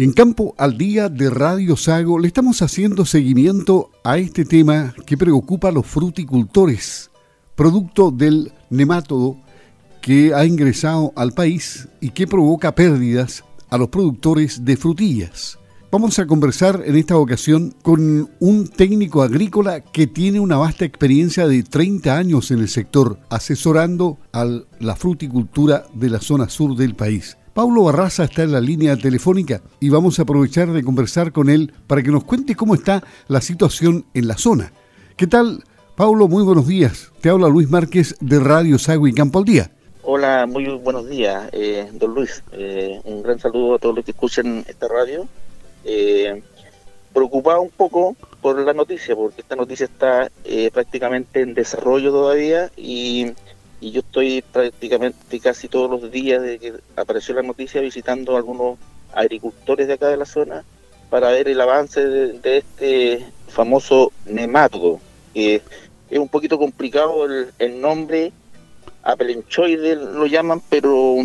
En Campo al Día de Radio Sago le estamos haciendo seguimiento a este tema que preocupa a los fruticultores, producto del nemátodo que ha ingresado al país y que provoca pérdidas a los productores de frutillas. Vamos a conversar en esta ocasión con un técnico agrícola que tiene una vasta experiencia de 30 años en el sector, asesorando a la fruticultura de la zona sur del país. Paulo Barraza está en la línea telefónica y vamos a aprovechar de conversar con él para que nos cuente cómo está la situación en la zona. ¿Qué tal, Paulo? Muy buenos días. Te habla Luis Márquez de Radio Sago y Campo al Día. Hola, muy buenos días, eh, don Luis. Eh, un gran saludo a todos los que escuchan esta radio. Eh, preocupado un poco por la noticia, porque esta noticia está prácticamente en desarrollo todavía y, yo estoy prácticamente casi todos los días de que apareció la noticia visitando a algunos agricultores de acá de la zona para ver el avance de, este famoso nemátodo, que es un poquito complicado el, nombre, apelenchoide lo llaman, pero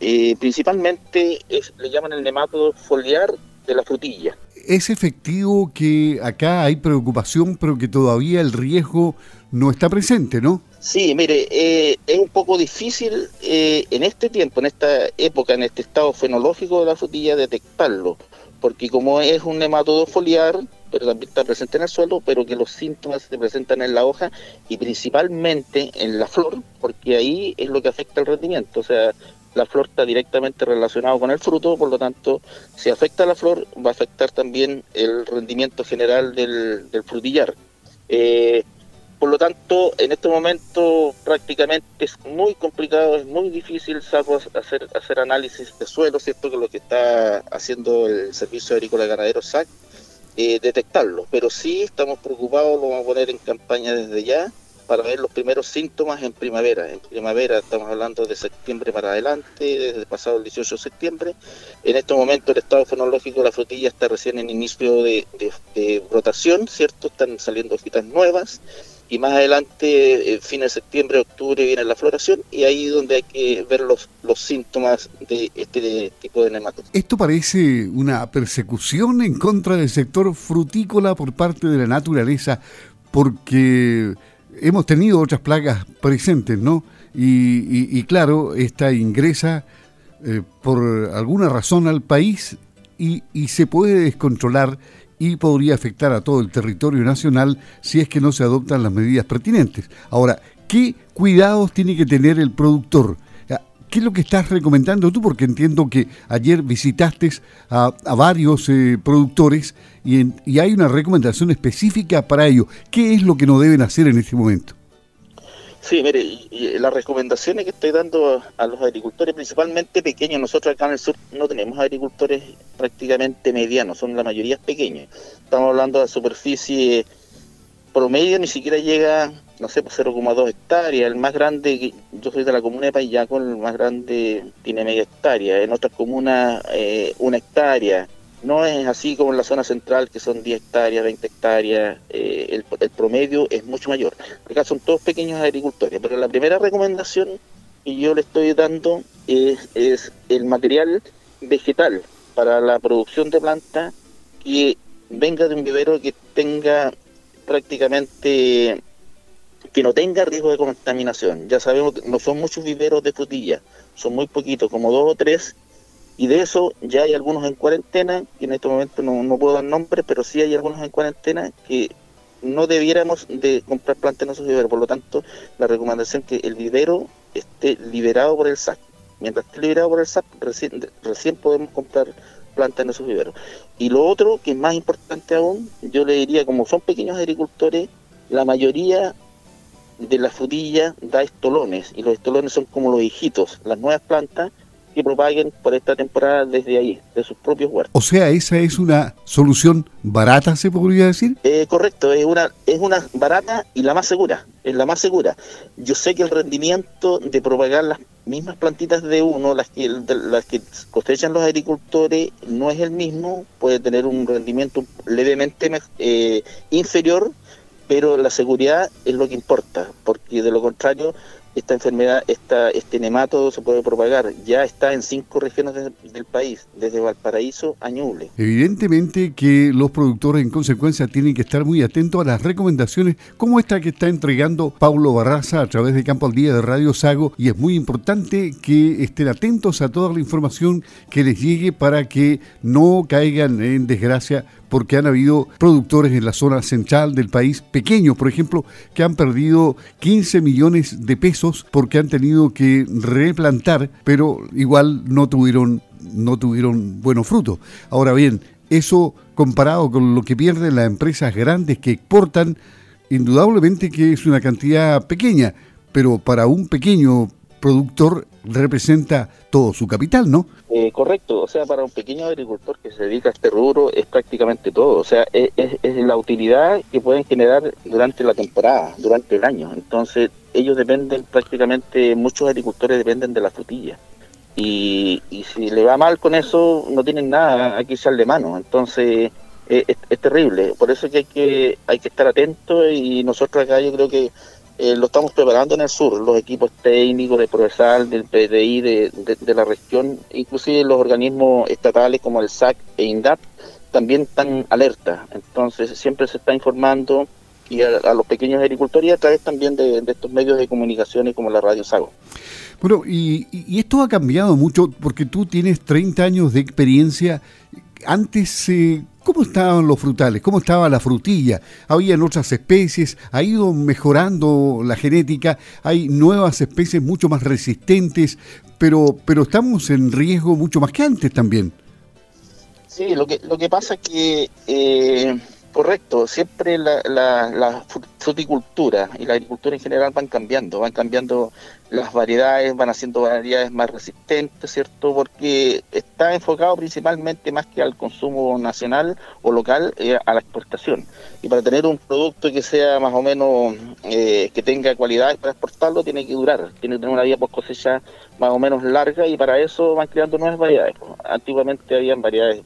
eh, principalmente le llaman el nemátodo foliar de la frutilla. Es efectivo que acá hay preocupación, pero que todavía el riesgo no está presente, ¿no? Sí, mire, eh, es un poco difícil eh, en este tiempo, en esta época, en este estado fenológico de la frutilla, detectarlo, porque como es un nematodo foliar, pero también está presente en el suelo, pero que los síntomas se presentan en la hoja y principalmente en la flor, porque ahí es lo que afecta el rendimiento. O sea, la flor está directamente relacionado con el fruto, por lo tanto, si afecta la flor, va a afectar también el rendimiento general del, frutillar. Eh, por lo tanto, en este momento prácticamente es muy complicado, es muy difícil hacer, hacer análisis de suelo, ¿cierto? Que lo que está haciendo el Servicio Agrícola Ganadero SAC, eh, detectarlo. Pero sí estamos preocupados, lo vamos a poner en campaña desde ya, para ver los primeros síntomas en primavera. En primavera estamos hablando de septiembre para adelante, desde el pasado el 18 de septiembre. En este momento el estado fenológico de la frutilla está recién en inicio de, de, rotación, ¿cierto? Están saliendo hojitas nuevas y más adelante, eh, fin de septiembre, octubre, viene la floración y ahí es donde hay que ver los, los síntomas de este tipo de nematodos. Esto parece una persecución en contra del sector frutícola por parte de la naturaleza, porque hemos tenido otras plagas presentes, ¿no? Y, claro, esta ingresa eh, por alguna razón al país y, se puede descontrolar y podría afectar a todo el territorio nacional si es que no se adoptan las medidas pertinentes. Ahora, ¿qué cuidados tiene que tener el productor? ¿Qué es lo que estás recomendando tú? Porque entiendo que ayer visitaste a, varios eh, productores y, y, hay una recomendación específica para ello. ¿Qué es lo que no deben hacer en este momento? Sí, mire, las recomendaciones que estoy dando a los agricultores, principalmente pequeños, nosotros acá en el sur no tenemos agricultores prácticamente medianos, son la mayoría pequeños. Estamos hablando de superficie promedio, ni siquiera llega no sé, pues 0,2 hectáreas. El más grande, yo soy de la comuna de Payaco, el más grande tiene media hectárea. En otras comunas, eh, una hectárea. No es así como en la zona central, que son 10 hectáreas, 20 hectáreas. Eh, el, promedio es mucho mayor. Acá son todos pequeños agricultores. Pero la primera recomendación que yo le estoy dando es, es el material vegetal para la producción de plantas que venga de un vivero que tenga prácticamente que no tenga riesgo de contaminación. Ya sabemos que no son muchos viveros de frutilla, son muy poquitos, como dos o tres, y de eso ya hay algunos en cuarentena, que en este momento no, puedo dar nombres, pero sí hay algunos en cuarentena que no debiéramos de comprar plantas en esos viveros. Por lo tanto, la recomendación es que el vivero esté liberado por el SAC. Mientras esté liberado por el SAC, recién podemos comprar plantas en esos viveros. Y lo otro, que es más importante aún, yo le diría, como son pequeños agricultores, la mayoría de la frutilla da estolones y los estolones son como los hijitos, las nuevas plantas que propaguen por esta temporada desde ahí, de sus propios huertos. O sea, esa es una solución barata, se podría decir. Eh, correcto, es una es una barata y la más segura, es la más segura. Yo sé que el rendimiento de propagar las mismas plantitas de uno, las que las que cosechan los agricultores, no es el mismo, puede tener un rendimiento levemente eh, inferior pero la seguridad es lo que importa, porque de lo contrario esta enfermedad, esta, este nematodo se puede propagar. Ya está en cinco regiones del país, desde Valparaíso a Ñuble. Evidentemente que los productores en consecuencia tienen que estar muy atentos a las recomendaciones como esta que está entregando Paulo Barraza a través de Campo al Día de Radio Sago y es muy importante que estén atentos a toda la información que les llegue para que no caigan en desgracia porque han habido productores en la zona central del país, pequeños por ejemplo, que han perdido 15 millones de pesos porque han tenido que replantar, pero igual no tuvieron, no tuvieron buenos frutos. Ahora bien, eso comparado con lo que pierden las empresas grandes que exportan, indudablemente que es una cantidad pequeña, pero para un pequeño productor representa todo su capital, ¿no? Eh, correcto, o sea, para un pequeño agricultor que se dedica a este rubro es prácticamente todo, o sea, es, la utilidad que pueden generar durante la temporada, durante el año. Entonces, ellos dependen prácticamente, muchos agricultores dependen de la frutilla. Y, si le va mal con eso, no tienen nada a que echarle mano. Entonces, es, es, terrible. Por eso es que hay que, hay que estar atentos y nosotros acá yo creo que eh, lo estamos preparando en el sur, los equipos técnicos de Progresal, del PDI de, de, la región, inclusive los organismos estatales como el SAC e INDAP también están alerta. Entonces siempre se está informando y a, los pequeños agricultores y a través también de, estos medios de comunicación como la Radio Sago. Bueno, y, y, esto ha cambiado mucho porque tú tienes 30 años de experiencia. Antes, eh, ¿Cómo estaban los frutales? ¿Cómo estaba la frutilla? ¿Habían otras especies? ¿Ha ido mejorando la genética? ¿Hay nuevas especies mucho más resistentes? Pero, pero estamos en riesgo mucho más que antes también. Sí, lo que, lo que pasa es que eh, Correcto, siempre la, fruticultura y la agricultura en general van cambiando, van cambiando las variedades, van haciendo variedades más resistentes, ¿cierto? Porque está enfocado principalmente más que al consumo nacional o local, eh, a la exportación. Y para tener un producto que sea más o menos, eh, que tenga cualidades para exportarlo, tiene que durar, tiene que tener una vida post cosecha más o menos larga y para eso van creando nuevas variedades. Antiguamente habían variedades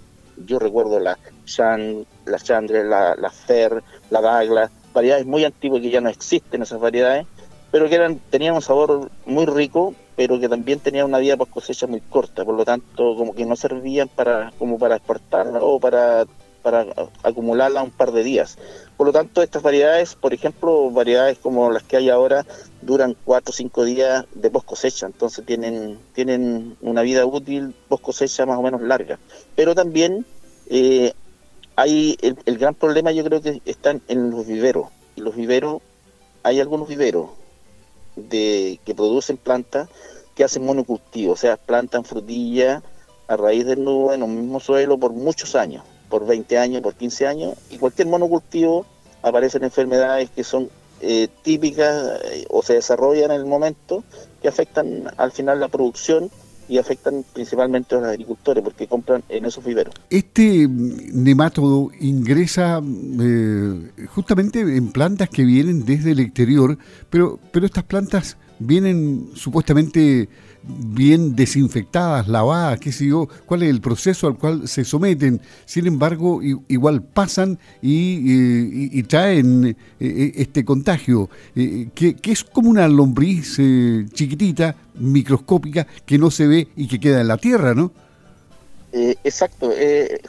yo recuerdo la La Chandre, la, Fer, la Dagla, variedades muy antiguas que ya no existen esas variedades, pero que eran, tenían un sabor muy rico, pero que también tenían una vida post cosecha muy corta, por lo tanto como que no servían para, como para exportarla o para, para acumularla un par de días. Por lo tanto, estas variedades, por ejemplo, variedades como las que hay ahora, duran cuatro o cinco días de post cosecha, entonces tienen, tienen una vida útil post cosecha más o menos larga. Pero también eh, hay el, gran problema yo creo que están en los viveros. Los viveros, hay algunos viveros de que producen plantas que hacen monocultivo, o sea, plantan frutilla a raíz del nudo en el mismo suelo por muchos años, por 20 años, por 15 años, y cualquier monocultivo aparecen enfermedades que son eh, típicas eh, o se desarrollan en el momento que afectan al final la producción y afectan principalmente a los agricultores porque compran en esos viveros. Este nemátodo ingresa eh, justamente en plantas que vienen desde el exterior, pero, pero estas plantas vienen supuestamente bien desinfectadas, lavadas, qué sé yo, cuál es el proceso al cual se someten. Sin embargo, igual pasan y, traen eh, eh, este contagio, eh, que, es como una lombriz chiquitita, microscópica, que no se ve y que queda en la tierra, ¿no? exacto,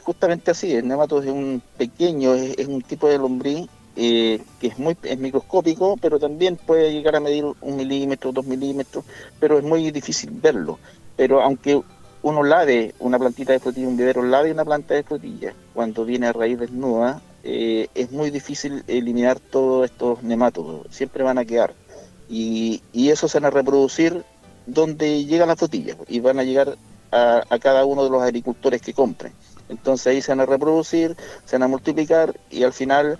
justamente así, el nematodo es un pequeño, es un tipo de lombriz eh, que es muy es microscópico, pero también puede llegar a medir un milímetro, dos milímetros, pero es muy difícil verlo. Pero aunque uno lave una plantita de frutilla, un vivero lave una planta de frutilla, cuando viene a raíz desnuda, eh, es muy difícil eliminar todos estos nemátodos, siempre van a quedar. Y, y esos se van a reproducir donde llega la frutilla y van a llegar a, a cada uno de los agricultores que compren. Entonces ahí se van a reproducir, se van a multiplicar y al final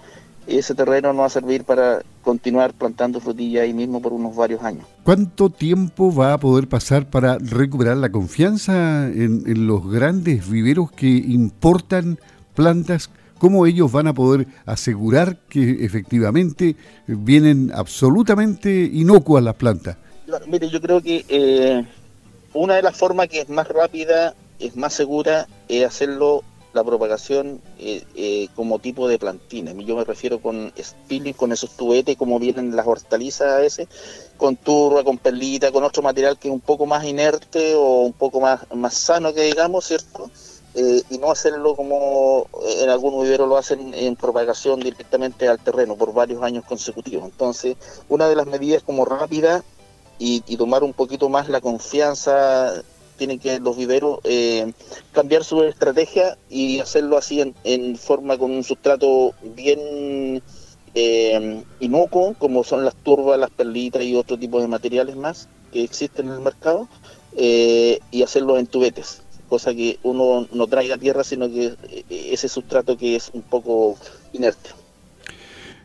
ese terreno no va a servir para continuar plantando frutilla ahí mismo por unos varios años. ¿Cuánto tiempo va a poder pasar para recuperar la confianza en, los grandes viveros que importan plantas? ¿Cómo ellos van a poder asegurar que efectivamente vienen absolutamente inocuas las plantas? mire, yo creo que eh, una de las formas que es más rápida, es más segura, es hacerlo la propagación eh, eh, como tipo de plantines. Yo me refiero con spilling, con esos tubetes como vienen las hortalizas a veces, con turba, con perlita, con otro material que es un poco más inerte o un poco más, más sano que digamos, ¿cierto? Eh, y no hacerlo como en algunos viveros lo hacen en propagación directamente al terreno por varios años consecutivos. Entonces, una de las medidas como rápida y tomar un poquito más la confianza tienen que los viveros eh, cambiar su estrategia y hacerlo así en, forma con un sustrato bien eh, inocuo, como son las turbas, las perlitas y otro tipo de materiales más que existen en el mercado, eh, y hacerlo en tubetes, cosa que uno no traiga tierra, sino que ese sustrato que es un poco inerte.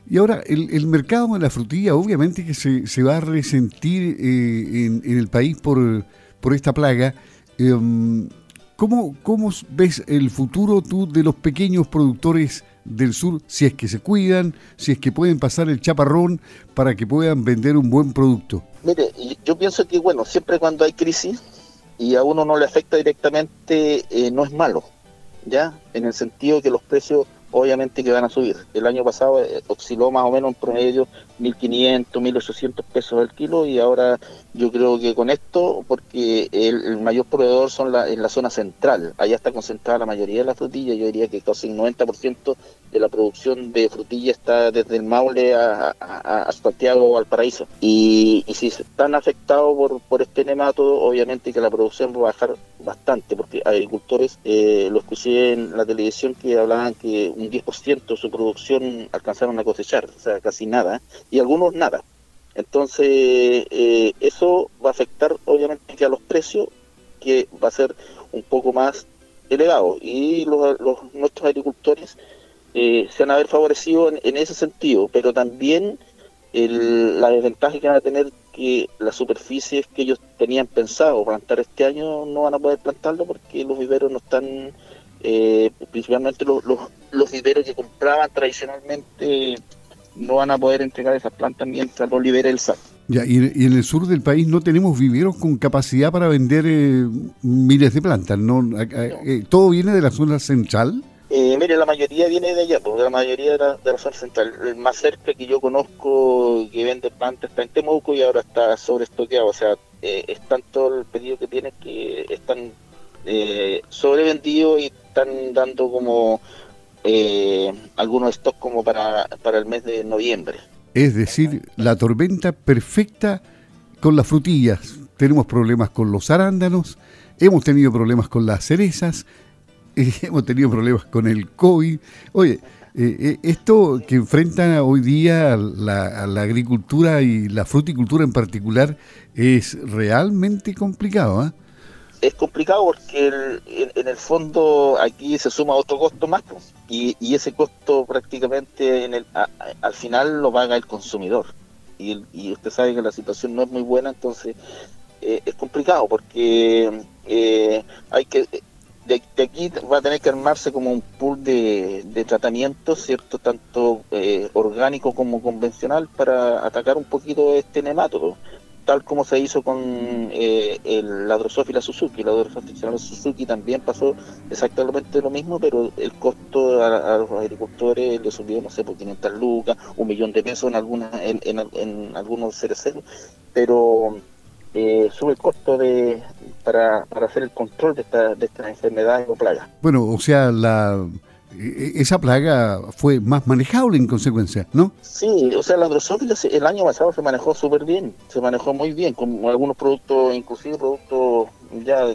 Y ahora, el, mercado de la frutilla obviamente que se, se va a resentir en, en el país por por esta plaga. Em, ¿cómo, ¿Cómo ves el futuro tú de los pequeños productores del sur, si es que se cuidan, si es que pueden pasar el chaparrón para que puedan vender un buen producto? Mire, yo pienso que, bueno, siempre cuando hay crisis y a uno no le afecta directamente, eh, no es malo, ¿ya? En el sentido que los precios obviamente que van a subir. El año pasado eh, osciló más o menos en promedio 1.500, 1.800 pesos el kilo y ahora yo creo que con esto, porque el, mayor proveedor son la, en la zona central, allá está concentrada la mayoría de la frutilla, yo diría que casi el 90% de la producción de frutilla está desde el Maule a, Santiago o al Paraíso. Y, si están afectados por, por este nematodo, obviamente que la producción va a bajar bastante, porque agricultores, eh, lo escuché en la televisión que hablaban que un 10% de su producción alcanzaron a cosechar, o sea, casi nada y algunos nada. Entonces, eh, eso va a afectar obviamente a los precios, que va a ser un poco más elevado. Y los, nuestros agricultores eh, se van a ver favorecidos en, ese sentido, pero también la desventaja que van a tener que las superficies que ellos tenían pensado plantar este año no van a poder plantarlo porque los viveros no están, eh, principalmente los, los, los viveros que compraban tradicionalmente no van a poder entregar esas plantas mientras lo libere el SAT. Ya, y, en el sur del país no tenemos viveros con capacidad para vender eh, miles de plantas, ¿no? Eh, ¿Todo viene de la zona central? Eh, mire, la mayoría viene de allá, porque la mayoría de la, de la, zona central. El más cerca que yo conozco que vende plantas está en Temuco y ahora está sobreestoqueado. O sea, es tanto el pedido que tiene que están sobrevendidos y están dando como eh, algunos stocks como para, para el mes de noviembre. Es decir, la tormenta perfecta con las frutillas. Tenemos problemas con los arándanos, hemos tenido problemas con las cerezas, hemos tenido problemas con el COVID. Oye, eh, eh, esto que enfrenta hoy día la, la, agricultura y la fruticultura en particular es realmente complicado. ¿ah? es complicado porque en, el fondo aquí se suma otro costo más y, ese costo prácticamente en el, al final lo paga el consumidor. Y, usted sabe que la situación no es muy buena entonces eh, es complicado porque eh, hay que de, aquí va a tener que armarse como un pool de, de tratamiento cierto tanto eh, orgánico como convencional para atacar un poquito este nemátodo tal como se hizo con eh, el, la Drosófila Suzuki. La Drosófila Suzuki también pasó exactamente lo mismo, pero el costo a, los agricultores le subió, no sé, por 500 lucas, un millón de pesos en, algunas en, algunos cereceros, pero eh, sube el costo de para, para hacer el control de, esta, de estas enfermedades o plagas. Bueno, o sea, la esa plaga fue más manejable en consecuencia, ¿no? Sí, o sea, la drosófila el año pasado se manejó súper bien, se manejó muy bien, con algunos productos, inclusive productos ya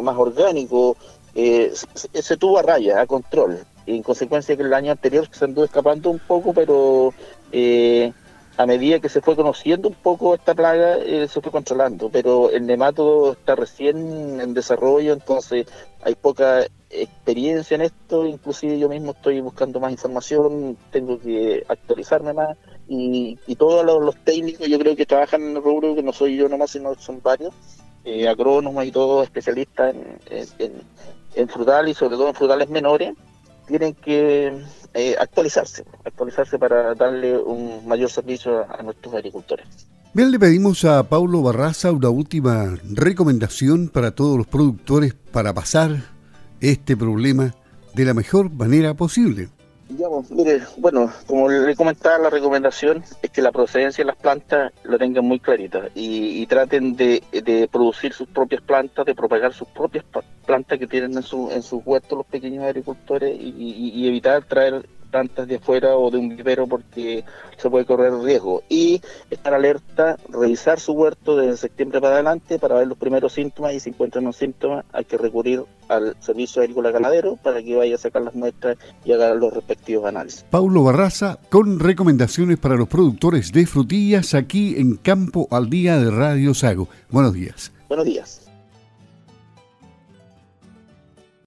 más orgánicos, eh, se, tuvo a raya, a control. En consecuencia que el año anterior se anduvo escapando un poco, pero eh, a medida que se fue conociendo un poco esta plaga, eh, se fue controlando. Pero el nematodo está recién en desarrollo, entonces hay poca experiencia en esto, inclusive yo mismo estoy buscando más información, tengo que actualizarme más y, todos los, técnicos yo creo que trabajan en el rubro, que no soy yo nomás, sino son varios, eh, agrónomos y todos especialistas en, en, frutales y sobre todo en frutales menores, tienen que eh, actualizarse, actualizarse para darle un mayor servicio a nuestros agricultores. Bien, le pedimos a Paulo Barraza una última recomendación para todos los productores para pasar este problema de la mejor manera posible. Bueno, como le comentaba, la recomendación es que la procedencia de las plantas lo tengan muy clarita y, traten de, producir sus propias plantas, de propagar sus propias plantas que tienen en, su, en sus huertos los pequeños agricultores y evitar traer plantas de afuera o de un vivero porque se puede correr riesgo. Y estar alerta, revisar su huerto desde septiembre para adelante para ver los primeros síntomas y si encuentran los síntomas hay que recurrir al servicio agrícola ganadero para que vaya a sacar las muestras y haga los respectivos análisis. Paulo Barraza con recomendaciones para los productores de frutillas aquí en Campo al Día de Radio Sago. Buenos días. Buenos días.